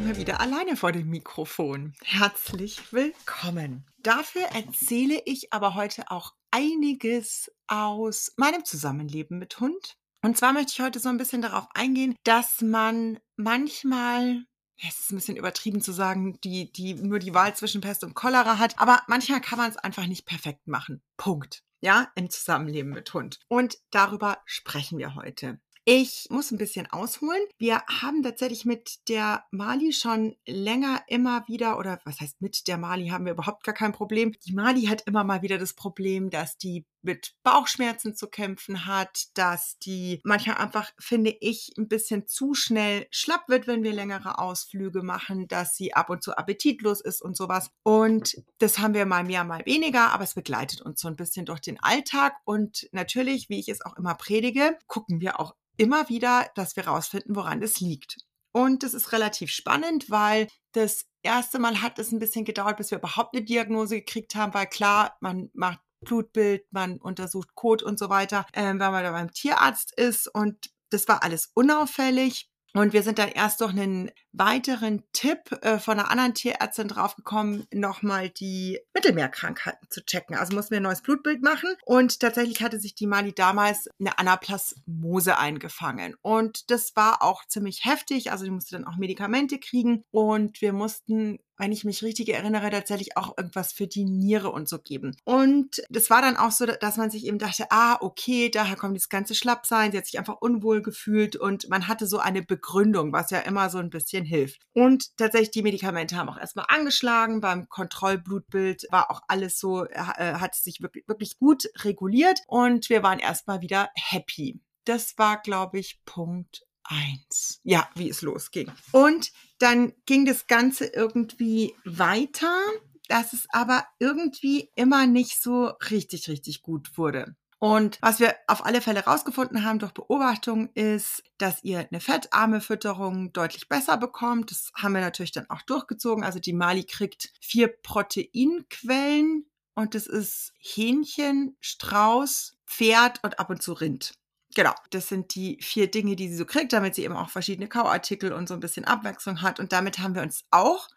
Mal wieder alleine vor dem Mikrofon. Herzlich willkommen. Dafür erzähle ich aber heute auch einiges aus meinem Zusammenleben mit Hund. Und zwar möchte ich heute so ein bisschen darauf eingehen, dass man manchmal es ist ein bisschen übertrieben zu sagen, die, die nur die Wahl zwischen Pest und Cholera hat, aber manchmal kann man es einfach nicht perfekt machen. Punkt. Ja, im Zusammenleben mit Hund. Und darüber sprechen wir heute. Ich muss ein bisschen ausholen. Wir haben tatsächlich mit der Mali schon länger immer wieder, oder was heißt mit der Mali haben wir überhaupt gar kein Problem. Die Mali hat immer mal wieder das Problem, dass die mit Bauchschmerzen zu kämpfen hat, dass die manchmal einfach, finde ich, ein bisschen zu schnell schlapp wird, wenn wir längere Ausflüge machen, dass sie ab und zu appetitlos ist und sowas. Und das haben wir mal mehr, mal weniger, aber es begleitet uns so ein bisschen durch den Alltag. Und natürlich, wie ich es auch immer predige, gucken wir auch immer wieder, dass wir rausfinden, woran es liegt. Und das ist relativ spannend, weil das erste Mal hat es ein bisschen gedauert, bis wir überhaupt eine Diagnose gekriegt haben, weil klar, man macht Blutbild, man untersucht Kot und so weiter, äh, wenn man da beim Tierarzt ist und das war alles unauffällig. Und wir sind dann erst durch einen weiteren Tipp äh, von einer anderen Tierärztin draufgekommen, nochmal die Mittelmeerkrankheiten zu checken. Also mussten wir ein neues Blutbild machen. Und tatsächlich hatte sich die Mali damals eine Anaplasmose eingefangen. Und das war auch ziemlich heftig. Also die musste dann auch Medikamente kriegen. Und wir mussten wenn ich mich richtig erinnere, tatsächlich auch irgendwas für die Niere und so geben. Und das war dann auch so, dass man sich eben dachte, ah, okay, daher kommt das ganze Schlappsein. Sie hat sich einfach unwohl gefühlt und man hatte so eine Begründung, was ja immer so ein bisschen hilft. Und tatsächlich, die Medikamente haben auch erstmal angeschlagen. Beim Kontrollblutbild war auch alles so, äh, hat sich wirklich, wirklich gut reguliert und wir waren erstmal wieder happy. Das war, glaube ich, Punkt eins. Ja, wie es losging. Und dann ging das Ganze irgendwie weiter, dass es aber irgendwie immer nicht so richtig, richtig gut wurde. Und was wir auf alle Fälle rausgefunden haben durch Beobachtung ist, dass ihr eine fettarme Fütterung deutlich besser bekommt. Das haben wir natürlich dann auch durchgezogen. Also die Mali kriegt vier Proteinquellen und das ist Hähnchen, Strauß, Pferd und ab und zu Rind. Genau, das sind die vier Dinge, die sie so kriegt, damit sie eben auch verschiedene Kauartikel und so ein bisschen Abwechslung hat. Und damit haben wir uns auch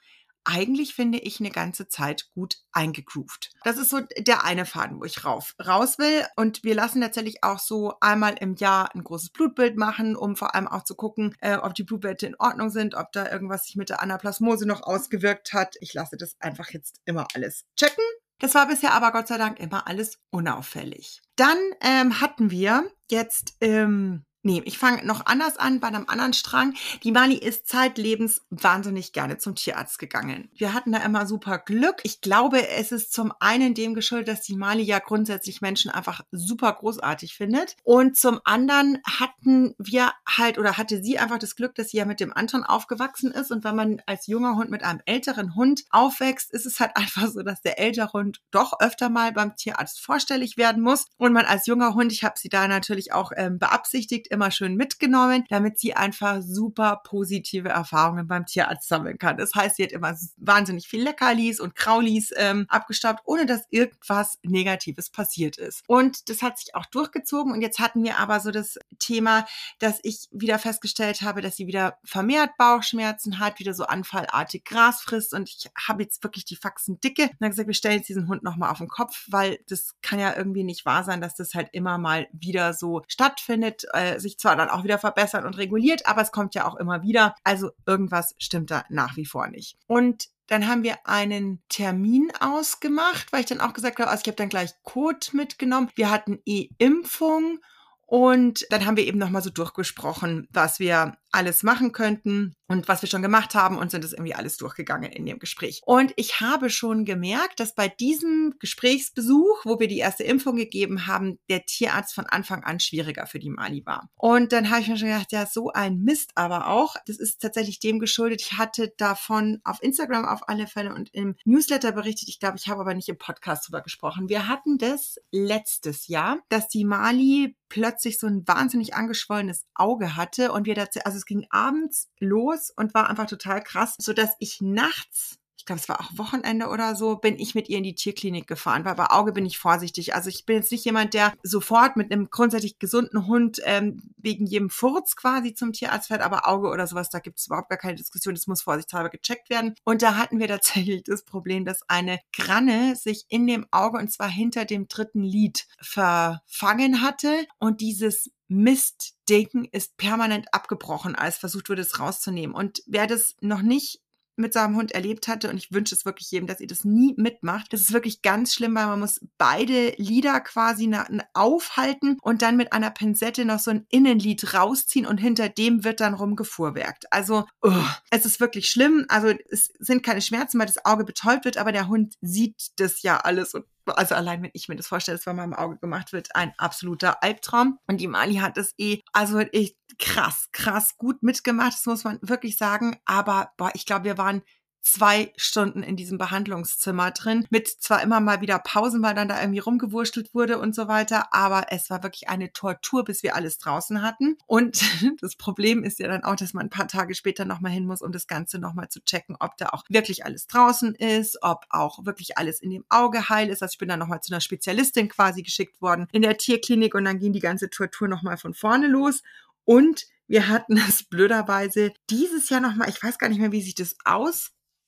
eigentlich finde ich eine ganze Zeit gut eingegroovt. Das ist so der eine Faden, wo ich rauf, raus will. Und wir lassen tatsächlich auch so einmal im Jahr ein großes Blutbild machen, um vor allem auch zu gucken, äh, ob die Blutwerte in Ordnung sind, ob da irgendwas sich mit der Anaplasmose noch ausgewirkt hat. Ich lasse das einfach jetzt immer alles checken. Das war bisher aber Gott sei Dank immer alles unauffällig. Dann ähm, hatten wir jetzt im Nee, ich fange noch anders an bei einem anderen Strang. Die Mali ist zeitlebens wahnsinnig gerne zum Tierarzt gegangen. Wir hatten da immer super Glück. Ich glaube, es ist zum einen dem geschuldet, dass die Mali ja grundsätzlich Menschen einfach super großartig findet. Und zum anderen hatten wir halt oder hatte sie einfach das Glück, dass sie ja mit dem Anton aufgewachsen ist. Und wenn man als junger Hund mit einem älteren Hund aufwächst, ist es halt einfach so, dass der ältere Hund doch öfter mal beim Tierarzt vorstellig werden muss. Und man als junger Hund, ich habe sie da natürlich auch ähm, beabsichtigt, immer schön mitgenommen, damit sie einfach super positive Erfahrungen beim Tierarzt sammeln kann. Das heißt, sie hat immer wahnsinnig viel Leckerlis und Kraulis ähm, abgestaubt, ohne dass irgendwas Negatives passiert ist. Und das hat sich auch durchgezogen. Und jetzt hatten wir aber so das Thema, dass ich wieder festgestellt habe, dass sie wieder vermehrt Bauchschmerzen hat, wieder so anfallartig Gras frisst. Und ich habe jetzt wirklich die Faxen dicke. Und dann gesagt, wir stellen jetzt diesen Hund nochmal auf den Kopf, weil das kann ja irgendwie nicht wahr sein, dass das halt immer mal wieder so stattfindet, äh, sich zwar dann auch wieder verbessert und reguliert, aber es kommt ja auch immer wieder. Also irgendwas stimmt da nach wie vor nicht. Und dann haben wir einen Termin ausgemacht, weil ich dann auch gesagt habe, also ich habe dann gleich Code mitgenommen. Wir hatten E-Impfung Und dann haben wir eben nochmal so durchgesprochen, was wir alles machen könnten und was wir schon gemacht haben und sind es irgendwie alles durchgegangen in dem Gespräch. Und ich habe schon gemerkt, dass bei diesem Gesprächsbesuch, wo wir die erste Impfung gegeben haben, der Tierarzt von Anfang an schwieriger für die Mali war. Und dann habe ich mir schon gedacht, ja, so ein Mist aber auch. Das ist tatsächlich dem geschuldet. Ich hatte davon auf Instagram auf alle Fälle und im Newsletter berichtet. Ich glaube, ich habe aber nicht im Podcast drüber gesprochen. Wir hatten das letztes Jahr, dass die Mali plötzlich so ein wahnsinnig angeschwollenes Auge hatte und wir dazu, also es ging abends los und war einfach total krass, so dass ich nachts ich glaube, es war auch Wochenende oder so, bin ich mit ihr in die Tierklinik gefahren, weil bei Auge bin ich vorsichtig. Also ich bin jetzt nicht jemand, der sofort mit einem grundsätzlich gesunden Hund ähm, wegen jedem Furz quasi zum Tierarzt fährt, aber Auge oder sowas, da gibt es überhaupt gar keine Diskussion. Das muss vorsichtshalber gecheckt werden. Und da hatten wir tatsächlich das Problem, dass eine Granne sich in dem Auge und zwar hinter dem dritten Lid verfangen hatte und dieses Mistding ist permanent abgebrochen, als versucht wurde, es rauszunehmen. Und wer das noch nicht mit seinem Hund erlebt hatte und ich wünsche es wirklich jedem, dass ihr das nie mitmacht. Das ist wirklich ganz schlimm, weil man muss beide Lieder quasi aufhalten und dann mit einer Pinzette noch so ein Innenlied rausziehen und hinter dem wird dann rumgefuhrwerkt. Also oh, es ist wirklich schlimm. Also es sind keine Schmerzen, weil das Auge betäubt wird, aber der Hund sieht das ja alles und also allein wenn ich mir das vorstelle, dass vor meinem Auge gemacht wird, ein absoluter Albtraum. Und die Mali hat es eh, also ich krass, krass gut mitgemacht, das muss man wirklich sagen. Aber boah, ich glaube, wir waren zwei Stunden in diesem Behandlungszimmer drin, mit zwar immer mal wieder Pausen, weil dann da irgendwie rumgewurschtelt wurde und so weiter, aber es war wirklich eine Tortur, bis wir alles draußen hatten. Und das Problem ist ja dann auch, dass man ein paar Tage später nochmal hin muss, um das Ganze nochmal zu checken, ob da auch wirklich alles draußen ist, ob auch wirklich alles in dem Auge heil ist. Also ich bin dann nochmal zu einer Spezialistin quasi geschickt worden in der Tierklinik und dann ging die ganze Tortur nochmal von vorne los. Und wir hatten es blöderweise dieses Jahr nochmal, ich weiß gar nicht mehr, wie sich das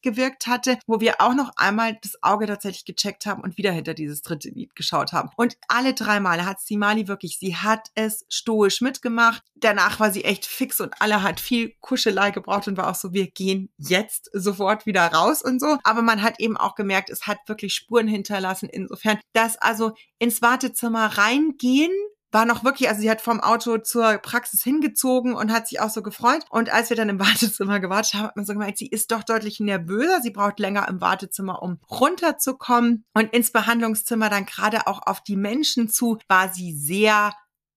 ausgewirkt hatte, wo wir auch noch einmal das Auge tatsächlich gecheckt haben und wieder hinter dieses dritte Lied geschaut haben. Und alle drei Male hat Simali wirklich, sie hat es stoisch mitgemacht. Danach war sie echt fix und alle hat viel Kuschelei gebraucht und war auch so, wir gehen jetzt sofort wieder raus und so. Aber man hat eben auch gemerkt, es hat wirklich Spuren hinterlassen. Insofern, dass also ins Wartezimmer reingehen war noch wirklich, also sie hat vom Auto zur Praxis hingezogen und hat sich auch so gefreut. Und als wir dann im Wartezimmer gewartet haben, hat man so gemeint, sie ist doch deutlich nervöser. Sie braucht länger im Wartezimmer, um runterzukommen. Und ins Behandlungszimmer dann gerade auch auf die Menschen zu, war sie sehr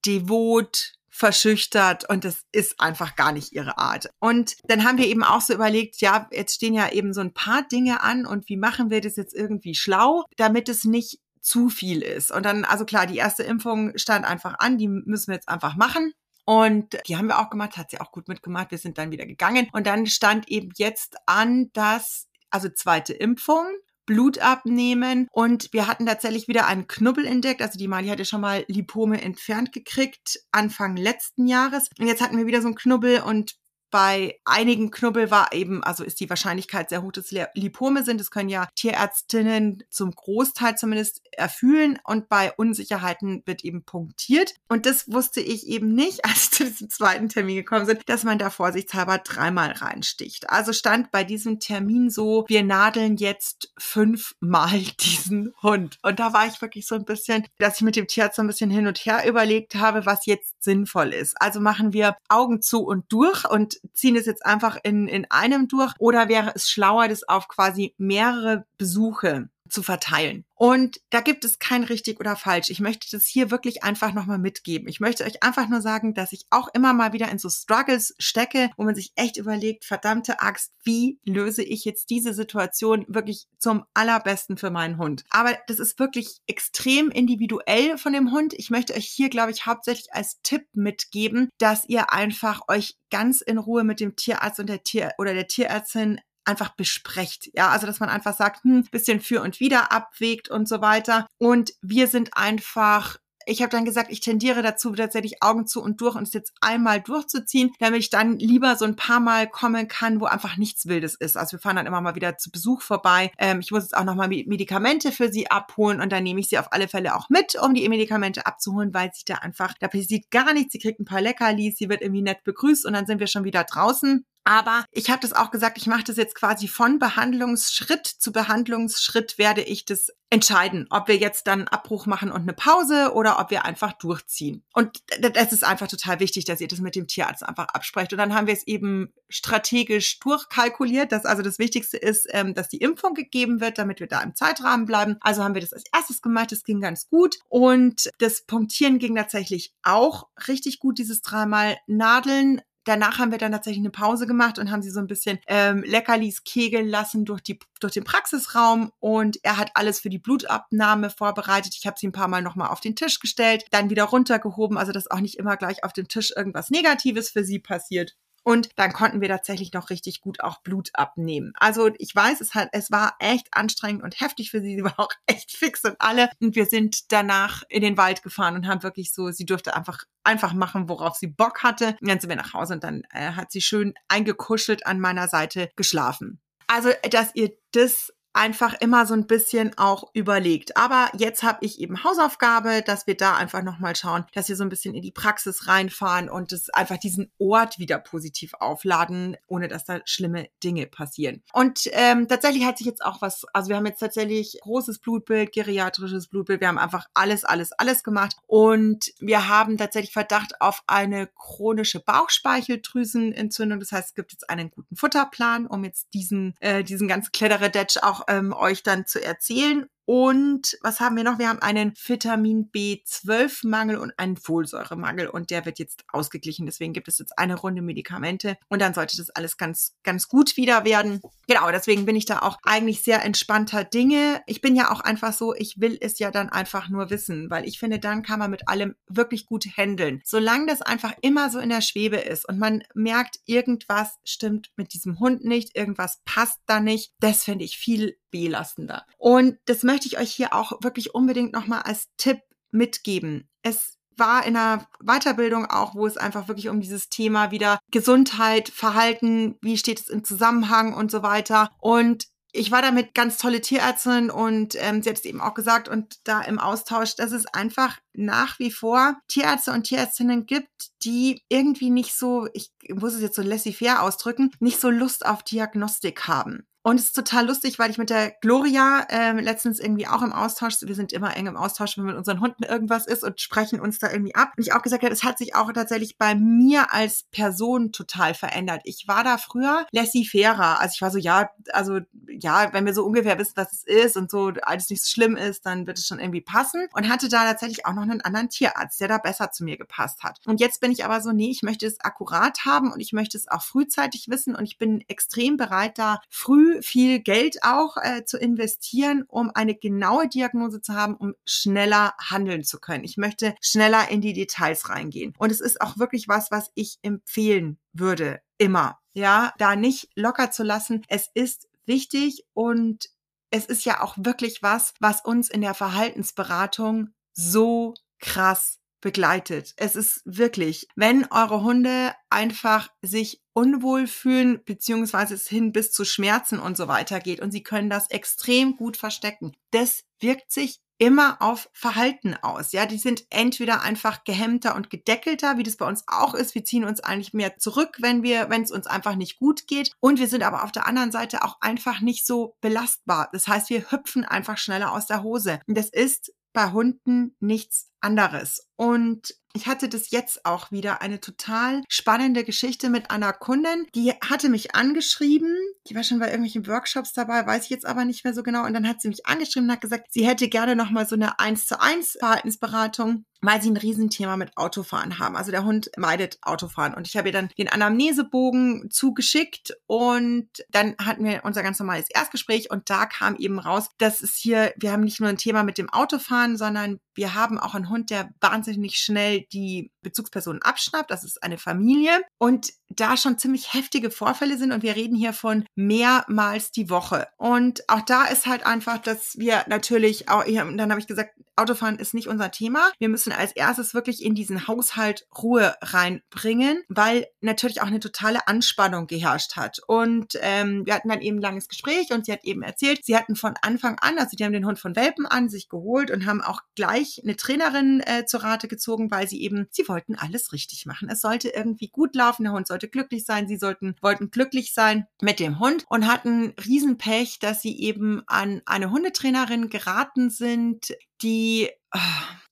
devot, verschüchtert und das ist einfach gar nicht ihre Art. Und dann haben wir eben auch so überlegt, ja, jetzt stehen ja eben so ein paar Dinge an und wie machen wir das jetzt irgendwie schlau, damit es nicht zu viel ist. Und dann, also klar, die erste Impfung stand einfach an, die müssen wir jetzt einfach machen. Und die haben wir auch gemacht, hat sie auch gut mitgemacht. Wir sind dann wieder gegangen. Und dann stand eben jetzt an, dass, also zweite Impfung, Blut abnehmen und wir hatten tatsächlich wieder einen Knubbel entdeckt. Also die Mali hatte schon mal Lipome entfernt gekriegt Anfang letzten Jahres und jetzt hatten wir wieder so einen Knubbel und bei einigen Knubbel war eben, also ist die Wahrscheinlichkeit sehr hoch, dass Lipome sind. Das können ja Tierärztinnen zum Großteil zumindest erfühlen. Und bei Unsicherheiten wird eben punktiert. Und das wusste ich eben nicht, als ich zu diesem zweiten Termin gekommen sind, dass man da vorsichtshalber dreimal reinsticht. Also stand bei diesem Termin so, wir nadeln jetzt fünfmal diesen Hund. Und da war ich wirklich so ein bisschen, dass ich mit dem Tierarzt so ein bisschen hin und her überlegt habe, was jetzt sinnvoll ist. Also machen wir Augen zu und durch ziehen es jetzt einfach in, in einem durch oder wäre es schlauer, das auf quasi mehrere Besuche zu verteilen. Und da gibt es kein richtig oder falsch. Ich möchte das hier wirklich einfach nochmal mitgeben. Ich möchte euch einfach nur sagen, dass ich auch immer mal wieder in so Struggles stecke, wo man sich echt überlegt, verdammte Axt, wie löse ich jetzt diese Situation wirklich zum allerbesten für meinen Hund? Aber das ist wirklich extrem individuell von dem Hund. Ich möchte euch hier, glaube ich, hauptsächlich als Tipp mitgeben, dass ihr einfach euch ganz in Ruhe mit dem Tierarzt und der Tier oder der Tierärztin einfach besprecht. Ja, also dass man einfach sagt, hm, bisschen für und wieder abwägt und so weiter. Und wir sind einfach ich habe dann gesagt, ich tendiere dazu, tatsächlich Augen zu und durch und es jetzt einmal durchzuziehen, damit ich dann lieber so ein paar Mal kommen kann, wo einfach nichts Wildes ist. Also wir fahren dann immer mal wieder zu Besuch vorbei. Ähm, ich muss jetzt auch nochmal Medikamente für sie abholen und dann nehme ich sie auf alle Fälle auch mit, um die Medikamente abzuholen, weil sie da einfach, da passiert gar nichts. Sie kriegt ein paar Leckerlis, sie wird irgendwie nett begrüßt und dann sind wir schon wieder draußen. Aber ich habe das auch gesagt, ich mache das jetzt quasi von Behandlungsschritt zu Behandlungsschritt werde ich das entscheiden, ob wir jetzt dann Abbruch machen und eine Pause oder ob wir einfach durchziehen. Und das ist einfach total wichtig, dass ihr das mit dem Tierarzt einfach absprecht. Und dann haben wir es eben strategisch durchkalkuliert, dass also das Wichtigste ist, ähm, dass die Impfung gegeben wird, damit wir da im Zeitrahmen bleiben. Also haben wir das als erstes gemacht, das ging ganz gut. Und das Punktieren ging tatsächlich auch richtig gut, dieses dreimal Nadeln Danach haben wir dann tatsächlich eine Pause gemacht und haben sie so ein bisschen ähm, Leckerlis kegeln lassen durch, die, durch den Praxisraum und er hat alles für die Blutabnahme vorbereitet. Ich habe sie ein paar Mal nochmal auf den Tisch gestellt, dann wieder runtergehoben, also dass auch nicht immer gleich auf dem Tisch irgendwas Negatives für sie passiert. Und dann konnten wir tatsächlich noch richtig gut auch Blut abnehmen. Also ich weiß, es hat, es war echt anstrengend und heftig für sie. Sie war auch echt fix und alle. Und wir sind danach in den Wald gefahren und haben wirklich so, sie durfte einfach, einfach machen, worauf sie Bock hatte. Und dann sind wir nach Hause und dann äh, hat sie schön eingekuschelt an meiner Seite geschlafen. Also, dass ihr das einfach immer so ein bisschen auch überlegt. Aber jetzt habe ich eben Hausaufgabe, dass wir da einfach nochmal schauen, dass wir so ein bisschen in die Praxis reinfahren und das einfach diesen Ort wieder positiv aufladen, ohne dass da schlimme Dinge passieren. Und ähm, tatsächlich hat sich jetzt auch was, also wir haben jetzt tatsächlich großes Blutbild, geriatrisches Blutbild, wir haben einfach alles, alles, alles gemacht und wir haben tatsächlich Verdacht auf eine chronische Bauchspeicheldrüsenentzündung. Das heißt, es gibt jetzt einen guten Futterplan, um jetzt diesen, äh, diesen ganzen Kletteredetsch auch ähm, euch dann zu erzählen. Und was haben wir noch? Wir haben einen Vitamin B12-Mangel und einen Folsäuremangel und der wird jetzt ausgeglichen. Deswegen gibt es jetzt eine Runde Medikamente und dann sollte das alles ganz, ganz gut wieder werden. Genau, deswegen bin ich da auch eigentlich sehr entspannter Dinge. Ich bin ja auch einfach so, ich will es ja dann einfach nur wissen, weil ich finde, dann kann man mit allem wirklich gut handeln. Solange das einfach immer so in der Schwebe ist und man merkt, irgendwas stimmt mit diesem Hund nicht, irgendwas passt da nicht, das finde ich viel belastender. Und das möchte ich euch hier auch wirklich unbedingt nochmal als Tipp mitgeben. Es war in einer Weiterbildung auch, wo es einfach wirklich um dieses Thema wieder Gesundheit, Verhalten, wie steht es im Zusammenhang und so weiter. Und ich war damit ganz tolle Tierärztin und ähm, sie hat es eben auch gesagt und da im Austausch, dass es einfach nach wie vor Tierärzte und Tierärztinnen gibt, die irgendwie nicht so, ich muss es jetzt so laissez-faire ausdrücken, nicht so Lust auf Diagnostik haben. Und es ist total lustig, weil ich mit der Gloria äh, letztens irgendwie auch im Austausch, wir sind immer eng im Austausch, wenn mit unseren Hunden irgendwas ist und sprechen uns da irgendwie ab. Und ich auch gesagt habe, es hat sich auch tatsächlich bei mir als Person total verändert. Ich war da früher laissez-faire. Also ich war so, ja, also ja, wenn wir so ungefähr wissen, was es ist und so alles nicht so schlimm ist, dann wird es schon irgendwie passen. Und hatte da tatsächlich auch noch einen anderen Tierarzt, der da besser zu mir gepasst hat. Und jetzt bin ich aber so, nee, ich möchte es akkurat haben und ich möchte es auch frühzeitig wissen und ich bin extrem bereit, da früh viel Geld auch äh, zu investieren, um eine genaue Diagnose zu haben, um schneller handeln zu können. Ich möchte schneller in die Details reingehen. Und es ist auch wirklich was, was ich empfehlen würde, immer. Ja, da nicht locker zu lassen. Es ist wichtig und es ist ja auch wirklich was, was uns in der Verhaltensberatung so krass begleitet. Es ist wirklich, wenn eure Hunde einfach sich unwohl fühlen, beziehungsweise es hin bis zu Schmerzen und so weiter geht und sie können das extrem gut verstecken. Das wirkt sich immer auf Verhalten aus. Ja, die sind entweder einfach gehemmter und gedeckelter, wie das bei uns auch ist. Wir ziehen uns eigentlich mehr zurück, wenn wir, wenn es uns einfach nicht gut geht. Und wir sind aber auf der anderen Seite auch einfach nicht so belastbar. Das heißt, wir hüpfen einfach schneller aus der Hose. Und das ist bei Hunden nichts anderes. Und ich hatte das jetzt auch wieder eine total spannende Geschichte mit einer Kundin, die hatte mich angeschrieben, die war schon bei irgendwelchen Workshops dabei, weiß ich jetzt aber nicht mehr so genau. Und dann hat sie mich angeschrieben und hat gesagt, sie hätte gerne nochmal so eine 1 zu 1 Verhaltensberatung weil sie ein Riesenthema mit Autofahren haben. Also der Hund meidet Autofahren. Und ich habe ihr dann den Anamnesebogen zugeschickt und dann hatten wir unser ganz normales Erstgespräch und da kam eben raus, dass es hier, wir haben nicht nur ein Thema mit dem Autofahren, sondern wir haben auch einen Hund, der wahnsinnig schnell die Bezugspersonen abschnappt. Das ist eine Familie und da schon ziemlich heftige Vorfälle sind und wir reden hier von mehrmals die Woche. Und auch da ist halt einfach, dass wir natürlich auch, dann habe ich gesagt, Autofahren ist nicht unser Thema. Wir müssen als erstes wirklich in diesen Haushalt Ruhe reinbringen, weil natürlich auch eine totale Anspannung geherrscht hat. Und ähm, wir hatten dann eben ein langes Gespräch und sie hat eben erzählt, sie hatten von Anfang an, also die haben den Hund von Welpen an sich geholt und haben auch gleich eine Trainerin äh, zur Rate gezogen, weil sie eben, sie wollten alles richtig machen. Es sollte irgendwie gut laufen, der Hund sollte glücklich sein, sie sollten, wollten glücklich sein mit dem Hund und hatten Riesenpech, dass sie eben an eine Hundetrainerin geraten sind, die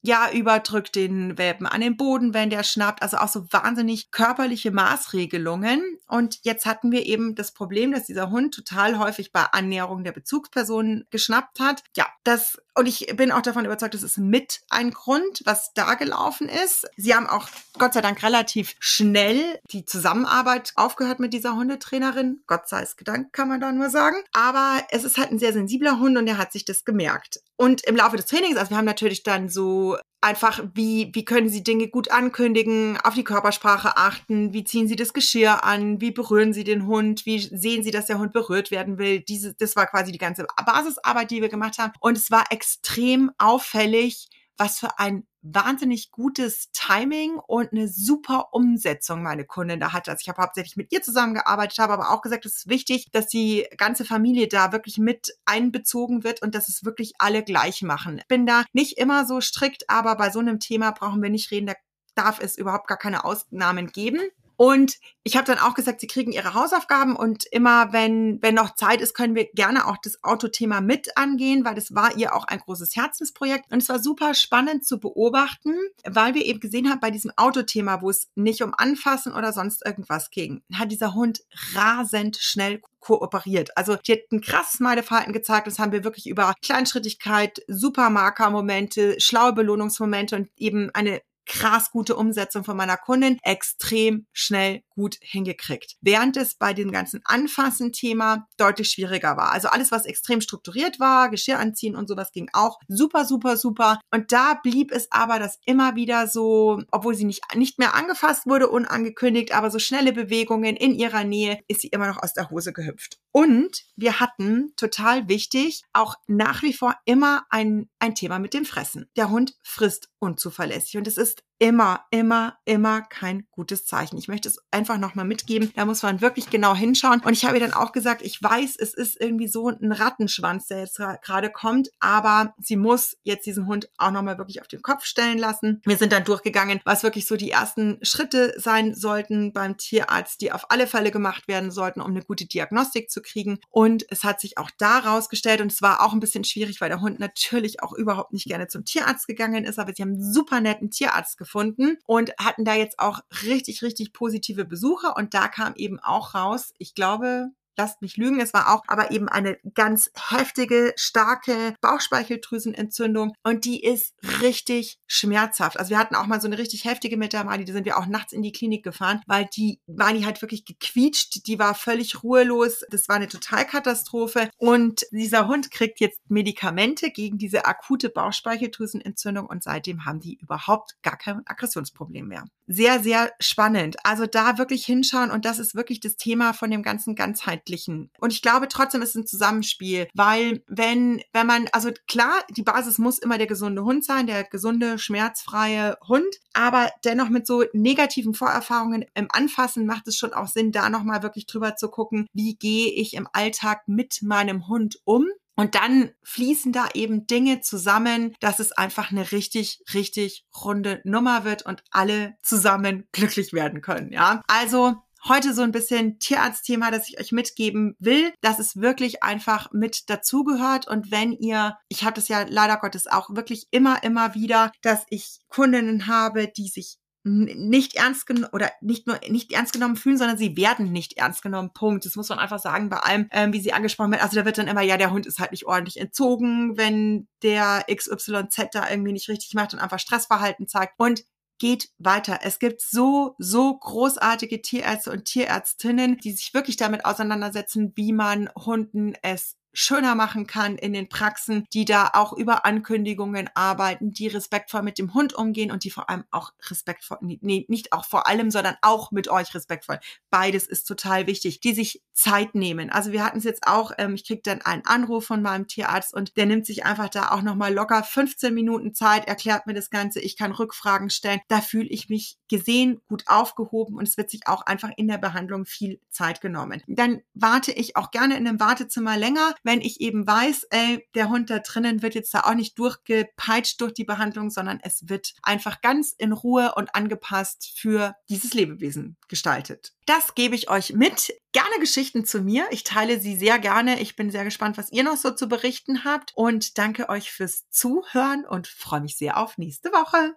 ja, überdrückt den Welpen an den Boden, wenn der schnappt. Also auch so wahnsinnig körperliche Maßregelungen. Und jetzt hatten wir eben das Problem, dass dieser Hund total häufig bei Annäherung der Bezugsperson geschnappt hat. Ja, das, und ich bin auch davon überzeugt, das ist mit ein Grund, was da gelaufen ist. Sie haben auch Gott sei Dank relativ schnell die Zusammenarbeit aufgehört mit dieser Hundetrainerin. Gott sei gedankt, kann man da nur sagen. Aber es ist halt ein sehr sensibler Hund und er hat sich das gemerkt. Und im Laufe des Trainings, also wir haben natürlich dann so einfach, wie, wie können Sie Dinge gut ankündigen, auf die Körpersprache achten, wie ziehen Sie das Geschirr an, wie berühren Sie den Hund, wie sehen Sie, dass der Hund berührt werden will. Diese, das war quasi die ganze Basisarbeit, die wir gemacht haben. Und es war extrem auffällig, was für ein wahnsinnig gutes Timing und eine super Umsetzung meine Kundin da hatte. Also ich habe hauptsächlich mit ihr zusammengearbeitet, habe aber auch gesagt, es ist wichtig, dass die ganze Familie da wirklich mit einbezogen wird und dass es wirklich alle gleich machen. Ich bin da nicht immer so strikt, aber bei so einem Thema brauchen wir nicht reden, da darf es überhaupt gar keine Ausnahmen geben. Und ich habe dann auch gesagt, sie kriegen ihre Hausaufgaben und immer, wenn, wenn noch Zeit ist, können wir gerne auch das Autothema mit angehen, weil das war ihr auch ein großes Herzensprojekt. Und es war super spannend zu beobachten, weil wir eben gesehen haben, bei diesem Autothema, wo es nicht um Anfassen oder sonst irgendwas ging, hat dieser Hund rasend schnell kooperiert. Also die hat ein krasses Meideverhalten gezeigt. Das haben wir wirklich über Kleinschrittigkeit, Supermarker-Momente, schlaue Belohnungsmomente und eben eine krass gute Umsetzung von meiner Kundin extrem schnell gut hingekriegt. Während es bei dem ganzen Anfassen-Thema deutlich schwieriger war. Also alles, was extrem strukturiert war, Geschirr anziehen und sowas ging auch super, super, super. Und da blieb es aber, dass immer wieder so, obwohl sie nicht, nicht mehr angefasst wurde, unangekündigt, aber so schnelle Bewegungen in ihrer Nähe, ist sie immer noch aus der Hose gehüpft. Und wir hatten, total wichtig, auch nach wie vor immer ein, ein Thema mit dem Fressen. Der Hund frisst unzuverlässig und es ist just immer, immer, immer kein gutes Zeichen. Ich möchte es einfach nochmal mitgeben. Da muss man wirklich genau hinschauen. Und ich habe ihr dann auch gesagt, ich weiß, es ist irgendwie so ein Rattenschwanz, der jetzt gerade kommt, aber sie muss jetzt diesen Hund auch nochmal wirklich auf den Kopf stellen lassen. Wir sind dann durchgegangen, was wirklich so die ersten Schritte sein sollten beim Tierarzt, die auf alle Fälle gemacht werden sollten, um eine gute Diagnostik zu kriegen. Und es hat sich auch da rausgestellt und es war auch ein bisschen schwierig, weil der Hund natürlich auch überhaupt nicht gerne zum Tierarzt gegangen ist, aber sie haben einen super netten Tierarzt gefunden gefunden und hatten da jetzt auch richtig, richtig positive Besucher. Und da kam eben auch raus, ich glaube, lasst mich lügen, es war auch aber eben eine ganz heftige, starke Bauchspeicheldrüsenentzündung und die ist richtig schmerzhaft. Also wir hatten auch mal so eine richtig heftige mit der Mali, da sind wir auch nachts in die Klinik gefahren, weil die Mali halt wirklich gequietscht, die war völlig ruhelos, das war eine Totalkatastrophe und dieser Hund kriegt jetzt Medikamente gegen diese akute Bauchspeicheldrüsenentzündung und seitdem haben die überhaupt gar kein Aggressionsproblem mehr. Sehr, sehr spannend. Also da wirklich hinschauen und das ist wirklich das Thema von dem ganzen ganzheitlichen Jugendlichen. Und ich glaube trotzdem ist es ein Zusammenspiel, weil wenn, wenn man, also klar, die Basis muss immer der gesunde Hund sein, der gesunde, schmerzfreie Hund, aber dennoch mit so negativen Vorerfahrungen im Anfassen macht es schon auch Sinn, da nochmal wirklich drüber zu gucken, wie gehe ich im Alltag mit meinem Hund um und dann fließen da eben Dinge zusammen, dass es einfach eine richtig, richtig runde Nummer wird und alle zusammen glücklich werden können. Ja, also heute so ein bisschen Tierarztthema, das ich euch mitgeben will, dass es wirklich einfach mit dazugehört. Und wenn ihr, ich habe das ja leider Gottes auch wirklich immer, immer wieder, dass ich Kundinnen habe, die sich nicht ernst genommen oder nicht nur nicht ernst genommen fühlen, sondern sie werden nicht ernst genommen. Punkt. Das muss man einfach sagen bei allem, ähm, wie sie angesprochen wird. Also da wird dann immer, ja, der Hund ist halt nicht ordentlich entzogen, wenn der XYZ da irgendwie nicht richtig macht und einfach Stressverhalten zeigt. Und geht weiter. Es gibt so, so großartige Tierärzte und Tierärztinnen, die sich wirklich damit auseinandersetzen, wie man Hunden es schöner machen kann in den Praxen, die da auch über Ankündigungen arbeiten, die respektvoll mit dem Hund umgehen und die vor allem auch respektvoll, nee, nicht auch vor allem, sondern auch mit euch respektvoll. Beides ist total wichtig, die sich Zeit nehmen. Also wir hatten es jetzt auch, ähm, ich krieg dann einen Anruf von meinem Tierarzt und der nimmt sich einfach da auch nochmal locker 15 Minuten Zeit, erklärt mir das Ganze, ich kann Rückfragen stellen. Da fühle ich mich gesehen, gut aufgehoben und es wird sich auch einfach in der Behandlung viel Zeit genommen. Dann warte ich auch gerne in einem Wartezimmer länger, wenn ich eben weiß, ey, der Hund da drinnen wird jetzt da auch nicht durchgepeitscht durch die Behandlung, sondern es wird einfach ganz in Ruhe und angepasst für dieses Lebewesen gestaltet. Das gebe ich euch mit. Gerne Geschichten zu mir. Ich teile sie sehr gerne. Ich bin sehr gespannt, was ihr noch so zu berichten habt und danke euch fürs Zuhören und freue mich sehr auf nächste Woche.